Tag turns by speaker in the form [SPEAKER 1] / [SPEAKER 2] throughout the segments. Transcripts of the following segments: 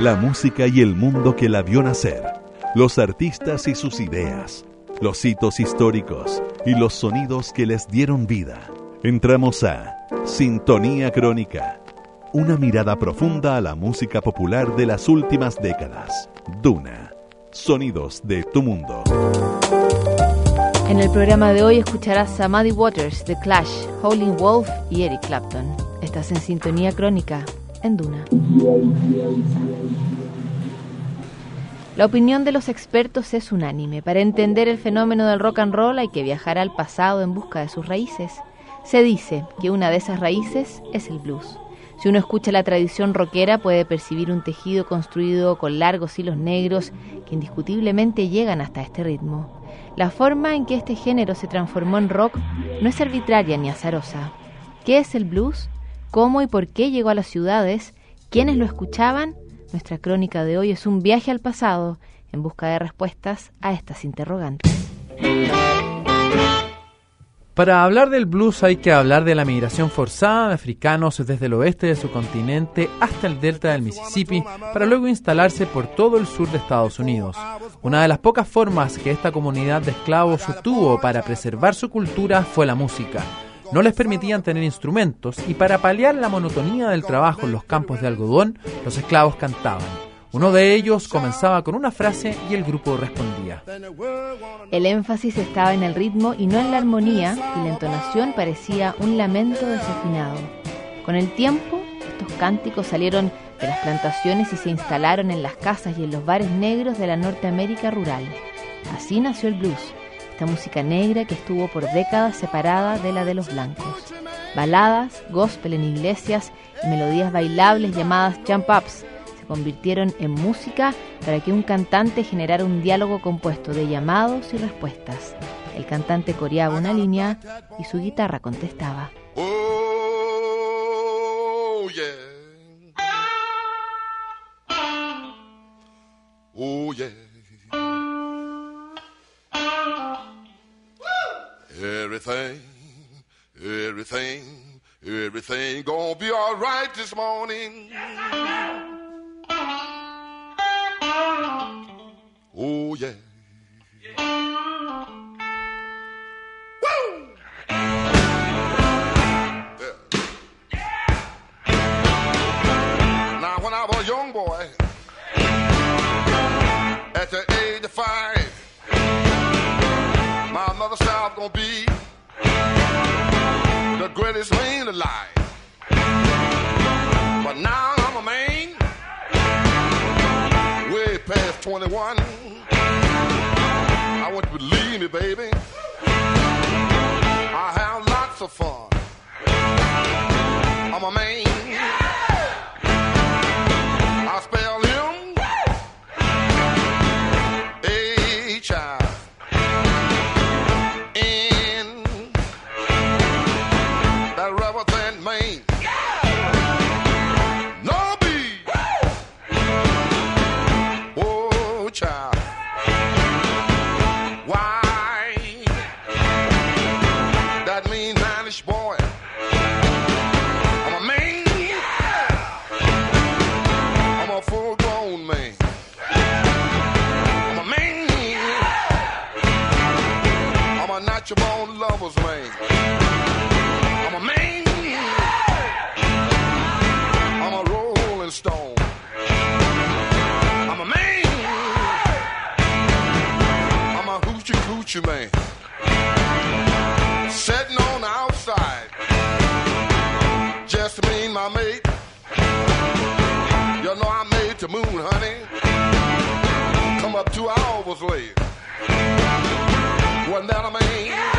[SPEAKER 1] la música y el mundo que la vio nacer, los artistas y sus ideas, los hitos históricos y los sonidos que les dieron vida. Entramos a Sintonía Crónica, una mirada profunda a la música popular de las últimas décadas. Duna, sonidos de tu mundo.
[SPEAKER 2] En el programa de hoy escucharás a Muddy Waters, The Clash, Howling Wolf y Eric Clapton. Estás en Sintonía Crónica, en Duna. La opinión de los expertos es unánime. Para entender el fenómeno del rock and roll hay que viajar al pasado en busca de sus raíces. Se dice que una de esas raíces es el blues. Si uno escucha la tradición rockera puede percibir un tejido construido con largos hilos negros que indiscutiblemente llegan hasta este ritmo. La forma en que este género se transformó en rock no es arbitraria ni azarosa. ¿Qué es el blues? ¿Cómo y por qué llegó a las ciudades? ¿Quiénes lo escuchaban? Nuestra crónica de hoy es un viaje al pasado en busca de respuestas a estas interrogantes.
[SPEAKER 3] Para hablar del blues hay que hablar de la migración forzada de africanos desde el oeste de su continente hasta el delta del Mississippi para luego instalarse por todo el sur de Estados Unidos. Una de las pocas formas que esta comunidad de esclavos tuvo para preservar su cultura fue la música. No les permitían tener instrumentos y para paliar la monotonía del trabajo en los campos de algodón, los esclavos cantaban. Uno de ellos comenzaba con una frase y el grupo respondía.
[SPEAKER 2] El énfasis estaba en el ritmo y no en la armonía y la entonación parecía un lamento desafinado. Con el tiempo, estos cánticos salieron de las plantaciones y se instalaron en las casas y en los bares negros de la Norteamérica rural. Así nació el blues, esta música negra que estuvo por décadas separada de la de los blancos. Baladas, gospel en iglesias y melodías bailables llamadas jump ups convirtieron en música para que un cantante generara un diálogo compuesto de llamados y respuestas. El cantante coreaba una línea y su guitarra contestaba.
[SPEAKER 4] Oh. Oh. Everything, everything, everything gonna be all right this morning. Oh, yeah. Woo! Said be the greatest man alive. But now I'm a man, way past 21. I want you to believe me, baby. I have lots of fun. I'm a man. I'm a lover's man. I'm a man. I'm a rolling stone. I'm a man. I'm a hoochie coochie man. Sitting on the outside. Just me and my mate. You know I made the moon, honey. Come up two hours late to anatomy. Yeah.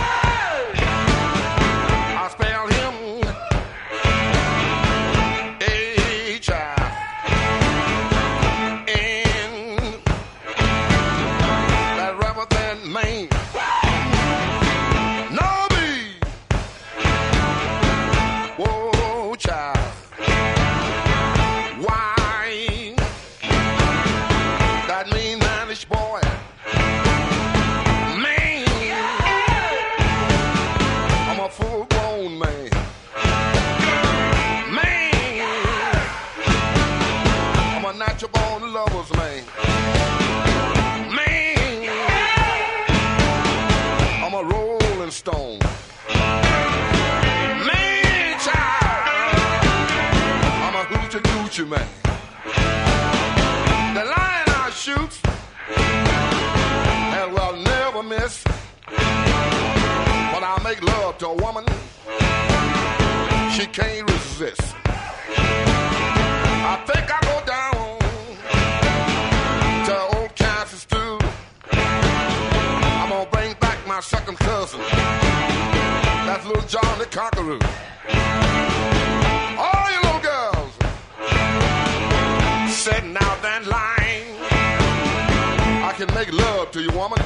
[SPEAKER 4] Woman,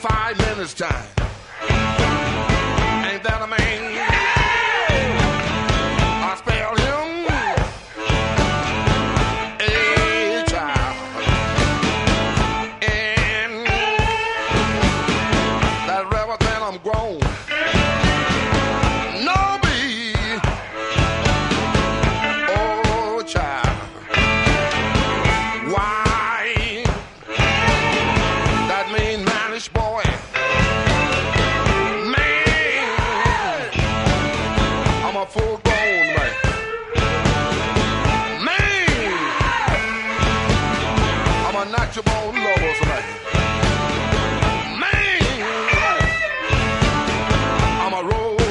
[SPEAKER 4] five minutes time.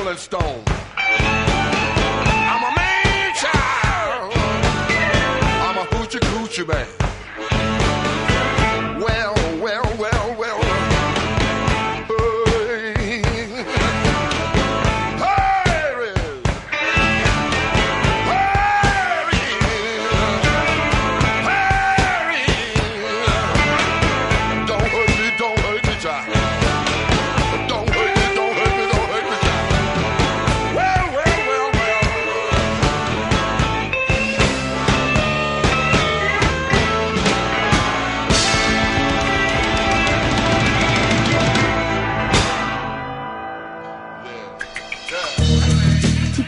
[SPEAKER 4] Rolling stone. I'm a man child. I'm a hoochie coochie man.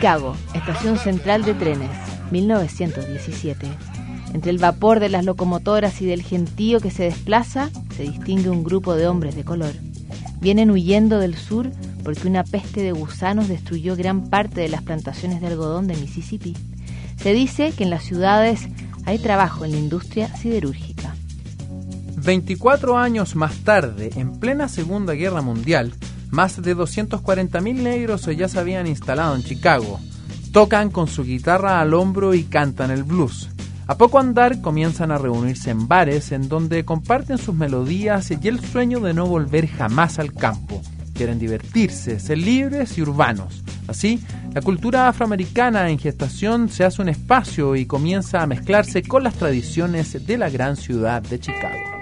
[SPEAKER 2] Chicago, estación central de trenes, 1917. Entre el vapor de las locomotoras y del gentío que se desplaza, se distingue un grupo de hombres de color. Vienen huyendo del sur porque una peste de gusanos destruyó gran parte de las plantaciones de algodón de Mississippi. Se dice que en las ciudades hay trabajo en la industria siderúrgica.
[SPEAKER 3] 24 años más tarde, en plena Segunda Guerra Mundial, más de 240.000 negros ya se habían instalado en Chicago. Tocan con su guitarra al hombro y cantan el blues. A poco andar comienzan a reunirse en bares en donde comparten sus melodías y el sueño de no volver jamás al campo. Quieren divertirse, ser libres y urbanos. Así, la cultura afroamericana en gestación se hace un espacio y comienza a mezclarse con las tradiciones de la gran ciudad de Chicago.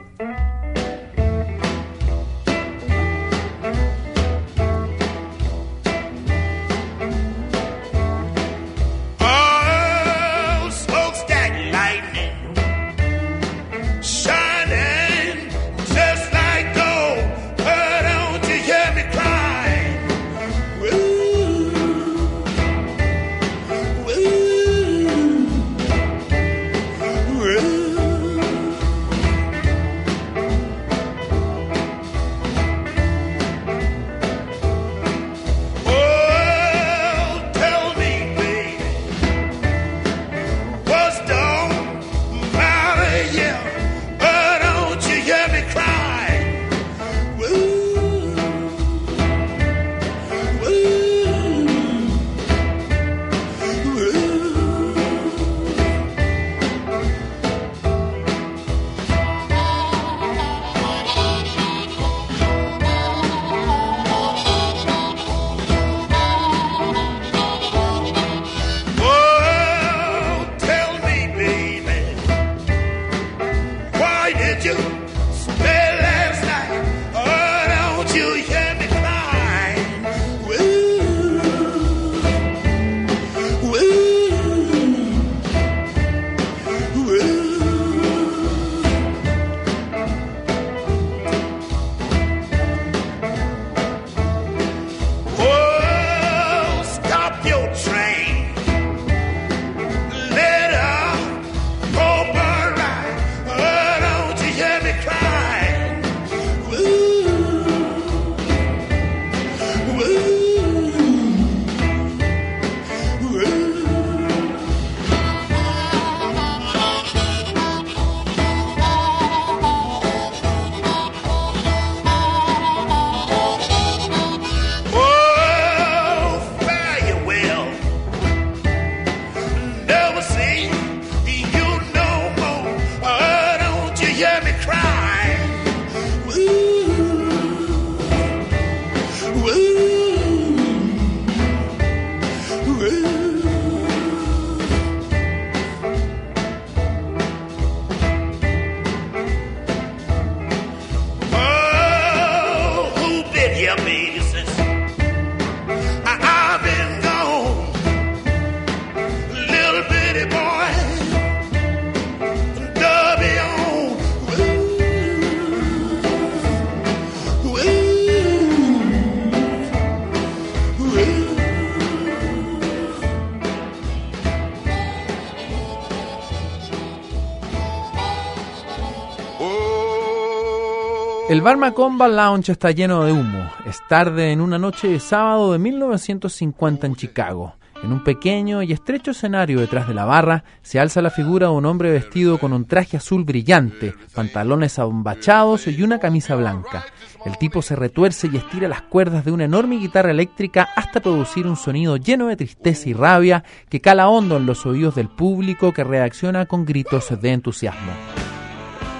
[SPEAKER 3] Bar Macomba Lounge está lleno de humo. Es tarde en una noche de sábado de 1950 en Chicago. En un pequeño y estrecho escenario detrás de la barra se alza la figura de un hombre vestido con un traje azul brillante, pantalones abombachados y una camisa blanca. El tipo se retuerce y estira las cuerdas de una enorme guitarra eléctrica hasta producir un sonido lleno de tristeza y rabia que cala hondo en los oídos del público que reacciona con gritos de entusiasmo.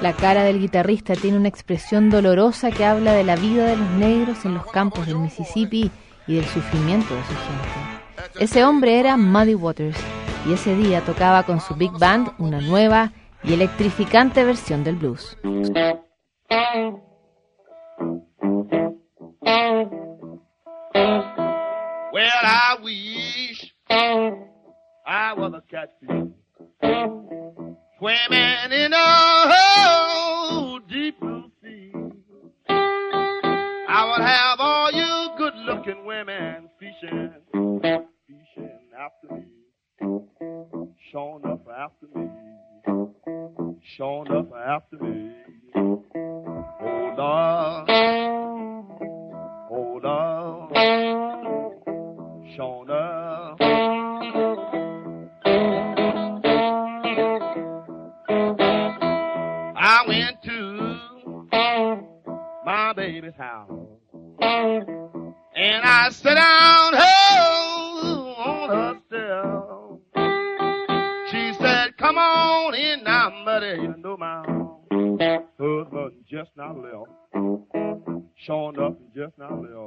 [SPEAKER 2] La cara del guitarrista tiene una expresión dolorosa que habla de la vida de los negros en los campos del Mississippi y del sufrimiento de su gente. Ese hombre era Muddy Waters y ese día tocaba con su big band una nueva y electrificante versión del blues.
[SPEAKER 5] Swimming in a whole deep blue sea. I would have all you good-looking women fishing, fishing after me, showing up after me, showing up after me. Oh Lord, sat down oh, on her step. She said, "Come on in now, buddy. You know my husband just now left. Showing up just now left.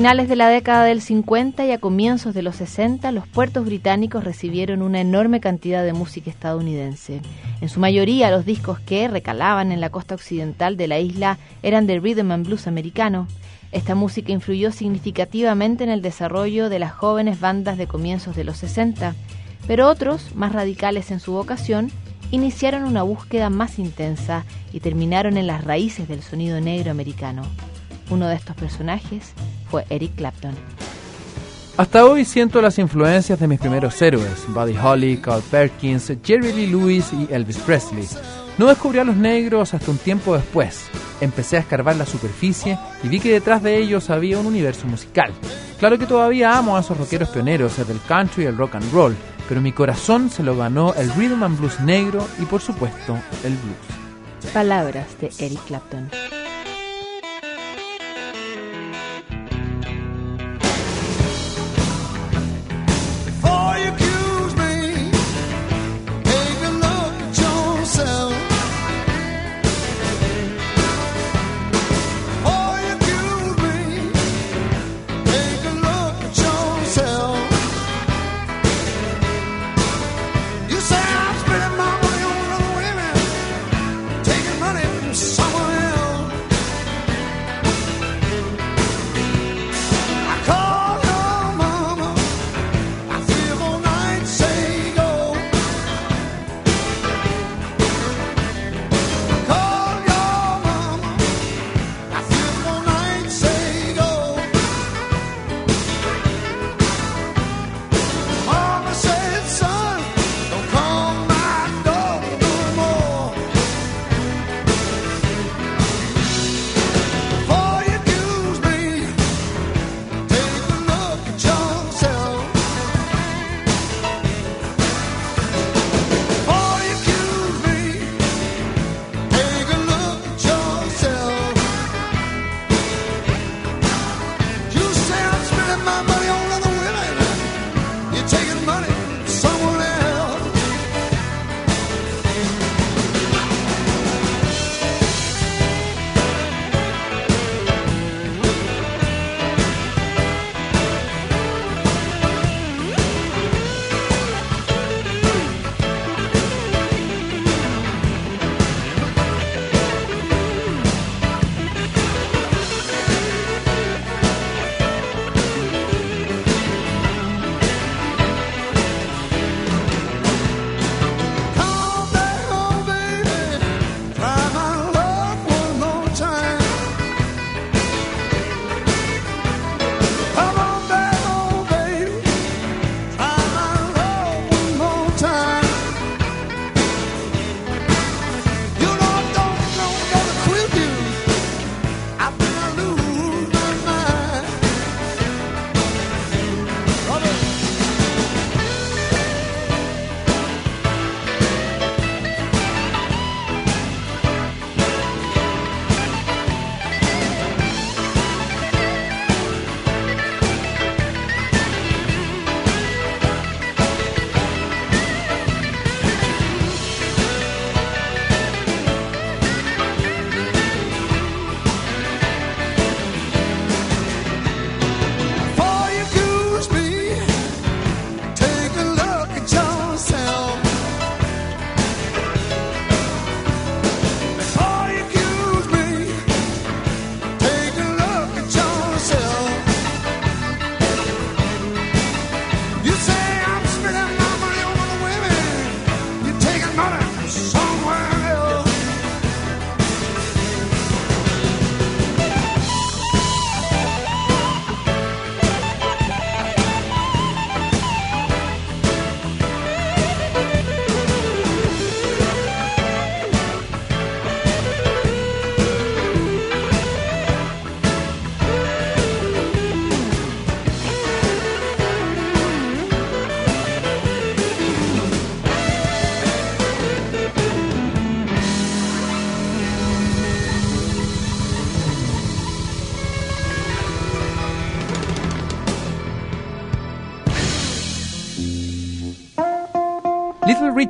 [SPEAKER 2] Finales de la década del 50 y a comienzos de los 60, los puertos británicos recibieron una enorme cantidad de música estadounidense. En su mayoría, los discos que recalaban en la costa occidental de la isla eran de rhythm and blues americano. Esta música influyó significativamente en el desarrollo de las jóvenes bandas de comienzos de los 60, pero otros, más radicales en su vocación, iniciaron una búsqueda más intensa y terminaron en las raíces del sonido negro americano. Uno de estos personajes fue Eric Clapton.
[SPEAKER 3] Hasta hoy siento las influencias de mis primeros héroes, Buddy Holly, Carl Perkins, Jerry Lee Lewis y Elvis Presley. No descubrí a los negros hasta un tiempo después. Empecé a escarbar la superficie y vi que detrás de ellos había un universo musical. Claro que todavía amo a esos rockeros pioneros del country y el rock and roll, pero mi corazón se lo ganó el rhythm and blues negro y por supuesto el blues.
[SPEAKER 2] Palabras de Eric Clapton.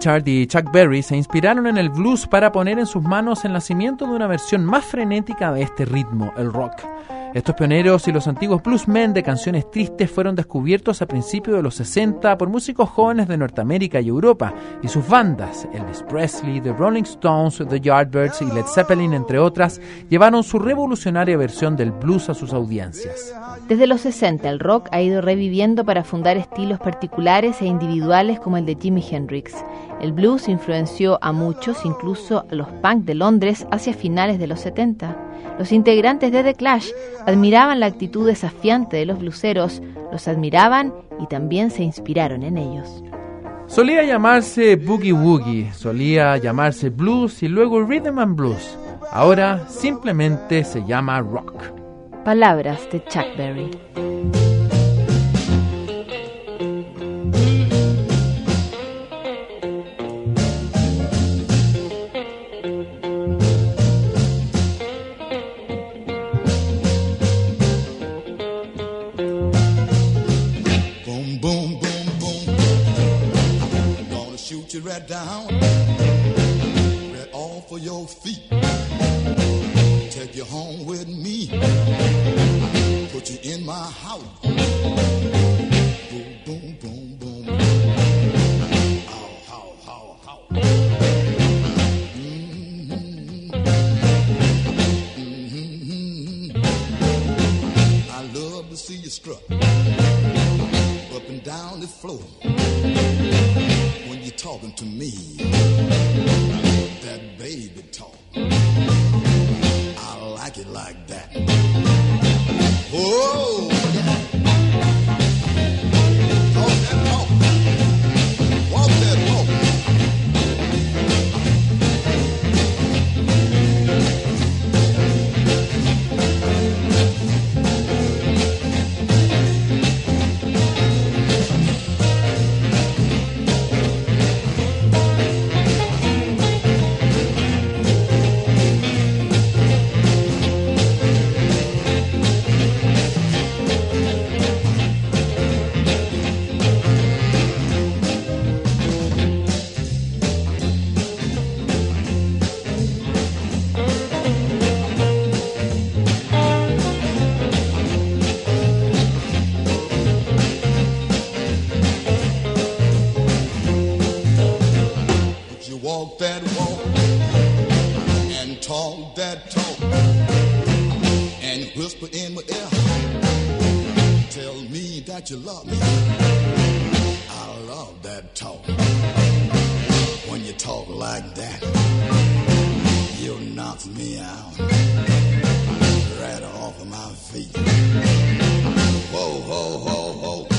[SPEAKER 3] Richard y Chuck Berry se inspiraron en el blues para poner en sus manos el nacimiento de una versión más frenética de este ritmo, el rock. Estos pioneros y los antiguos bluesmen de canciones tristes fueron descubiertos a principios de los 60 por músicos jóvenes de Norteamérica y Europa, y sus bandas, Elvis Presley, The Rolling Stones, The Yardbirds y Led Zeppelin, entre otras, llevaron su revolucionaria versión del blues a sus audiencias.
[SPEAKER 2] Desde los 60 el rock ha ido reviviendo para fundar estilos particulares e individuales como el de Jimi Hendrix. El blues influenció a muchos, incluso a los punk de Londres, hacia finales de los 70. Los integrantes de The Clash admiraban la actitud desafiante de los bluseros, los admiraban y también se inspiraron en ellos.
[SPEAKER 3] Solía llamarse Boogie Woogie, solía llamarse blues y luego rhythm and blues. Ahora simplemente se llama rock.
[SPEAKER 2] Palabras de Chuck Berry.
[SPEAKER 6] Tell me that you love me. I love that talk. When you talk like that, you knock me out right off of my feet. Whoa, whoa, whoa, whoa.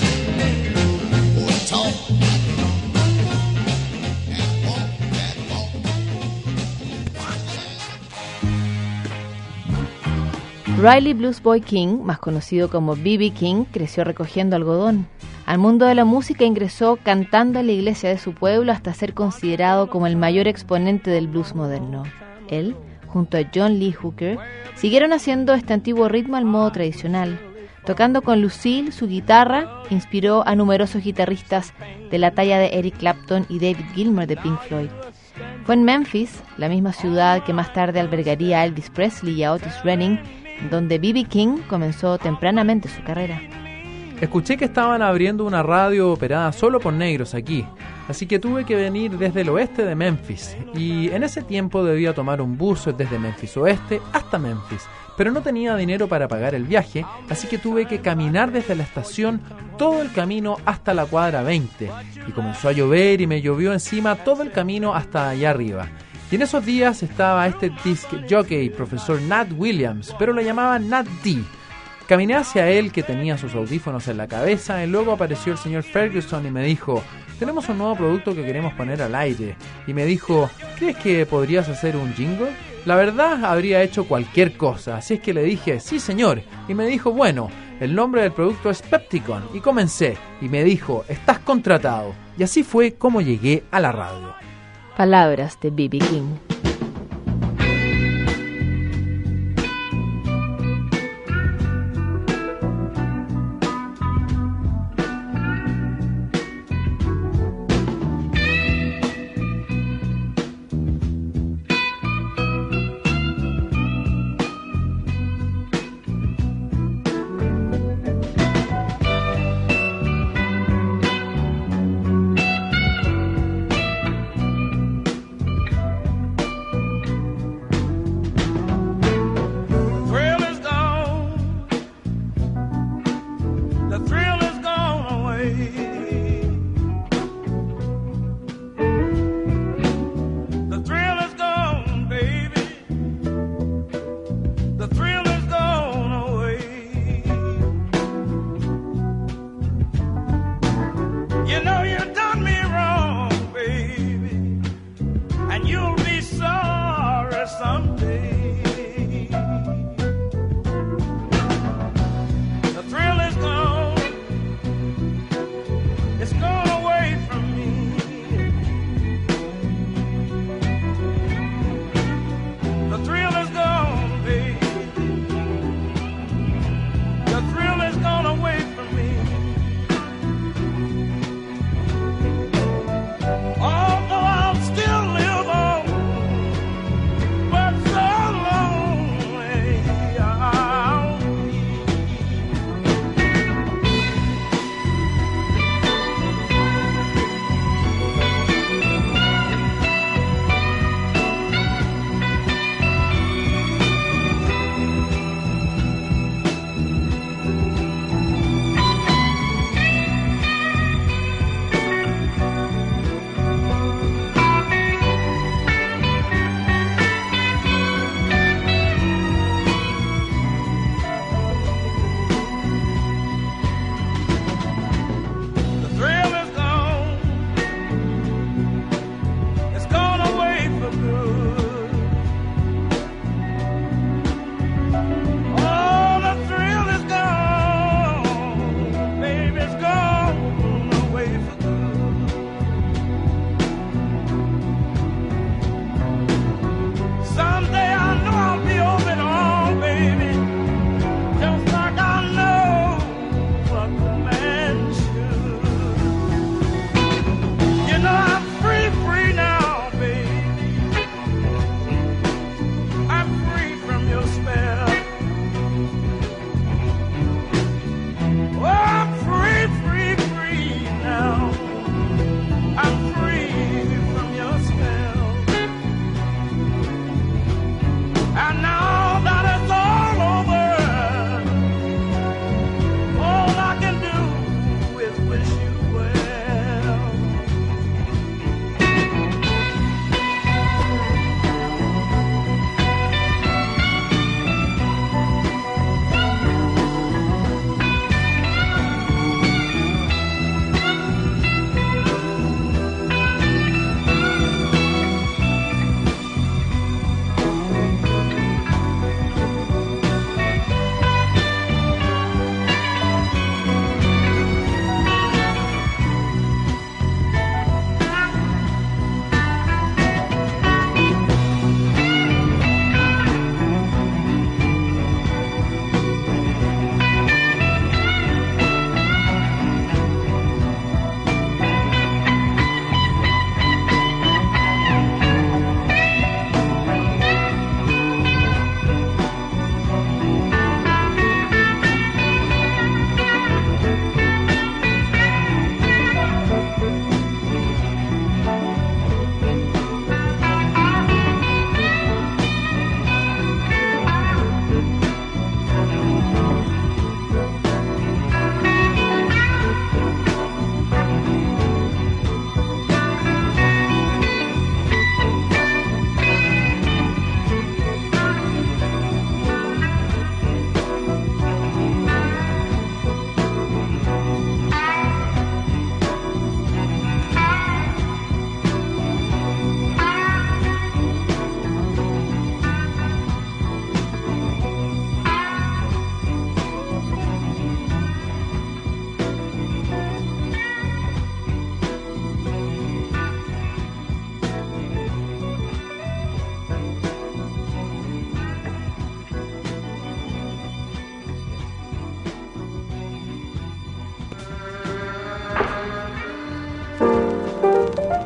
[SPEAKER 2] Riley Blues Boy King, más conocido como B.B. King, creció recogiendo algodón. Al mundo de la música ingresó cantando en la iglesia de su pueblo hasta ser considerado como el mayor exponente del blues moderno. Él, junto a John Lee Hooker, siguieron haciendo este antiguo ritmo al modo tradicional. Tocando con Lucille su guitarra, inspiró a numerosos guitarristas de la talla de Eric Clapton y David Gilmour de Pink Floyd. Fue en Memphis, la misma ciudad que más tarde albergaría a Elvis Presley y a Otis Redding, donde B.B. King comenzó tempranamente su carrera.
[SPEAKER 3] Escuché que estaban abriendo una radio operada solo por negros aquí, así que tuve que venir desde el oeste de Memphis, y en ese tiempo debía tomar un bus desde Memphis Oeste hasta Memphis, pero no tenía dinero para pagar el viaje, así que tuve que caminar desde la estación todo el camino hasta la cuadra 20, y comenzó a llover y me llovió encima todo el camino hasta allá arriba. Y en esos días estaba este disc jockey, profesor Nat Williams, pero lo llamaban Nat D. Caminé hacia él que tenía sus audífonos en la cabeza y luego apareció el señor Ferguson y me dijo, tenemos un nuevo producto que queremos poner al aire. Y me dijo, ¿crees que podrías hacer un jingle? La verdad habría hecho cualquier cosa, así es que le dije, sí señor. Y me dijo, bueno, el nombre del producto es Pepticon. Y comencé, y me dijo, estás contratado. Y así fue como llegué a la radio.
[SPEAKER 2] Palabras de B.B. King.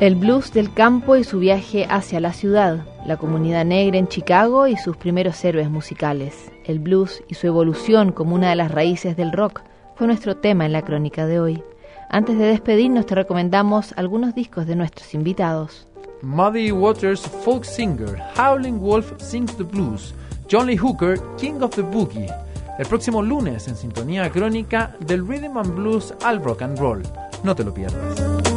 [SPEAKER 2] El blues del campo y su viaje hacia la ciudad, la comunidad negra en Chicago y sus primeros héroes musicales. El blues y su evolución como una de las raíces del rock fue nuestro tema en la crónica de hoy. Antes de despedirnos te recomendamos algunos discos de nuestros invitados.
[SPEAKER 3] Muddy Waters Folk Singer, Howling Wolf Sings the Blues, John Lee Hooker, King of the Boogie. El próximo lunes en sintonía crónica del Rhythm and Blues al Rock and Roll. No te lo pierdas.